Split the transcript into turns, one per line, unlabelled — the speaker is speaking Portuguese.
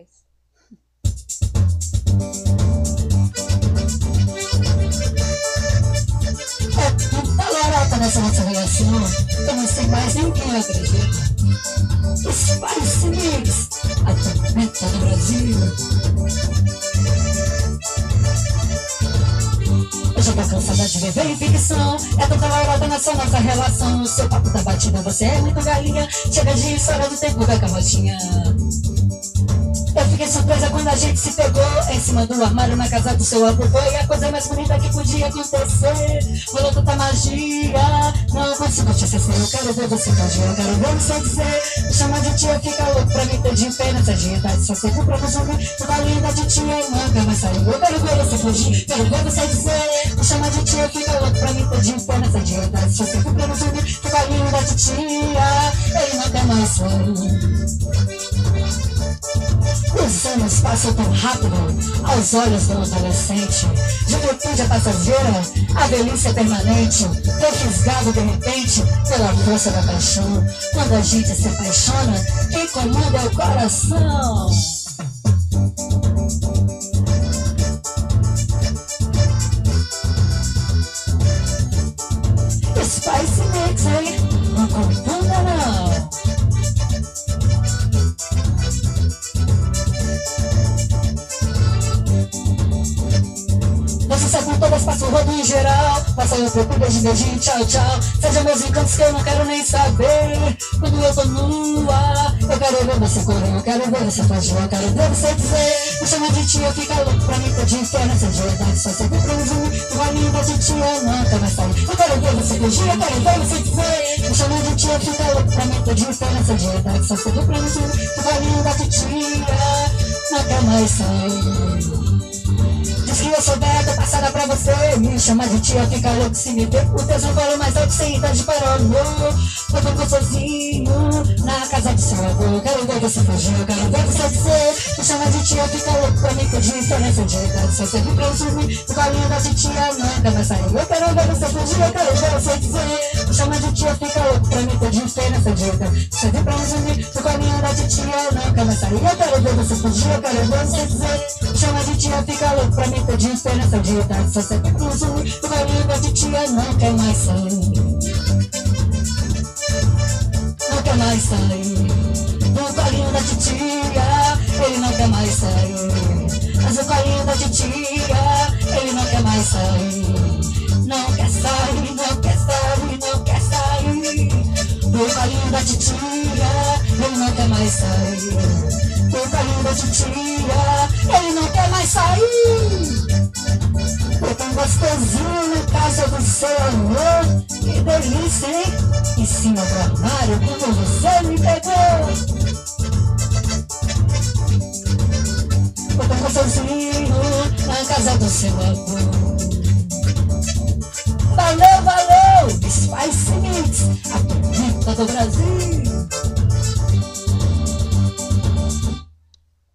três.
É tanta lorota nessa nossa relação eu não sei mais nem quem eu acredito. Spice Mix, a tormenta do Brasil. Eu já tô cansada de viver em ficção. É tanta lorota nessa nossa relação. Seu papo tá batida, você é muito galinha. Chega de história do tempo da camotinha. Eu fiquei surpresa quando a gente se pegou em cima do armário na casa do seu avô. Foi a coisa mais bonita que podia acontecer. Rolou tanta magia. Não consigo te esquecer. Eu quero ver você fugir. Eu quero ver você dizer. Me chama de tia, fica louco pra me ter de pena. Essa dieta só sei pra você. Toda linda de tia e manga, mas saiu. Eu quero ver você fugir. Quero ver você dizer. Me chama de tia, fica louco pra me ter de pena. Essa dieta só sei pra você. Toda linda de tia. Ele não mais sair. Passam tão rápido aos olhos do adolescente. Juventude passageira, a é permanente. Tô fisgado de repente pela força da paixão. Quando a gente se apaixona, quem comanda é o coração. Todas passam rodo em geral. Passa um pouco, beijo, beijinho, tchau, tchau. Seja meus encantos que eu não quero nem saber. Quando eu tô nua Eu quero ver você correr, eu quero ver você fugir Eu quero ver você dizer. Me chama de tia, fica louco pra mim Tô inferno, essa dieta só serve pra mim Tu vai linda de tia, nunca mais sair Eu quero ver você fugir, eu quero ver você dizer. Me chama de tia, fica louco pra mim Tô inferno, essa dieta só serve pra mim Tu vai linda de tia, nunca mais sair Diz que eu sou beta, passada pra você. Me chama de tia, fica louco se me ver. O tesão fala mais alto sem idade para o amor Eu tô sozinho na casa do seu avô. Quero ver você fugir, eu quero ver você dizer. Me chama de tia, fica louco pra mim Que diferença de idade só serve pra subir Fica linda de tia, nunca vai sair Eu quero ver você fugir, eu quero ver você dizer. Me chama de tia, fica louco pra mim Que diferença de idade só serve pra subir Fica linda de tia, nunca vai sair Eu quero ver você fugir, eu quero ver você dizer chama de tia, fica louco pra mim de esperança de idade Só sempre consumir Tu vai língua de tia não quer mais sair. Não quer mais sair. Do colinho da titia mais sair. Do colinho da titia Ele não quer mais sair. Foi tão gostosinho na casa do seu amor. Que delícia, hein? Em cima do armário como você me pegou. Foi tão gostosinho na casa do seu amor. Valeu, valeu! Spice Mix, a tormenta do Brasil